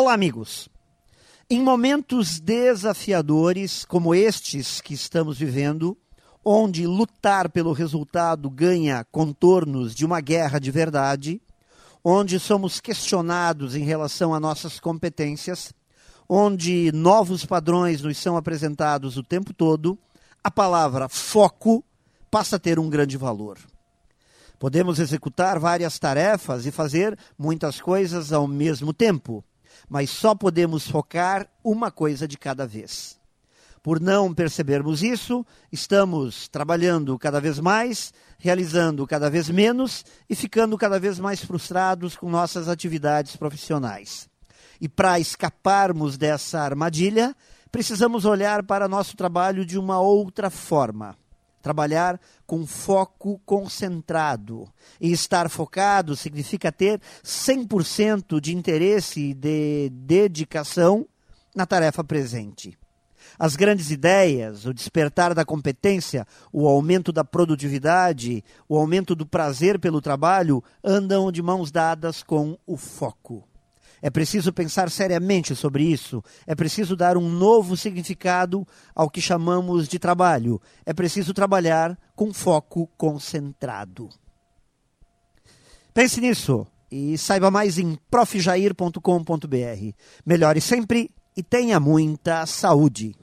Olá, amigos. Em momentos desafiadores como estes que estamos vivendo, onde lutar pelo resultado ganha contornos de uma guerra de verdade, onde somos questionados em relação a nossas competências, onde novos padrões nos são apresentados o tempo todo, a palavra foco passa a ter um grande valor. Podemos executar várias tarefas e fazer muitas coisas ao mesmo tempo, mas só podemos focar uma coisa de cada vez. Por não percebermos isso, estamos trabalhando cada vez mais, realizando cada vez menos e ficando cada vez mais frustrados com nossas atividades profissionais. E para escaparmos dessa armadilha, precisamos olhar para nosso trabalho de uma outra forma. Trabalhar com foco concentrado. E estar focado significa ter 100% de interesse e de dedicação na tarefa presente. As grandes ideias, o despertar da competência, o aumento da produtividade, o aumento do prazer pelo trabalho andam de mãos dadas com o foco. É preciso pensar seriamente sobre isso. É preciso dar um novo significado ao que chamamos de trabalho. É preciso trabalhar com foco concentrado. Pense nisso e saiba mais em profjair.com.br. Melhore sempre e tenha muita saúde.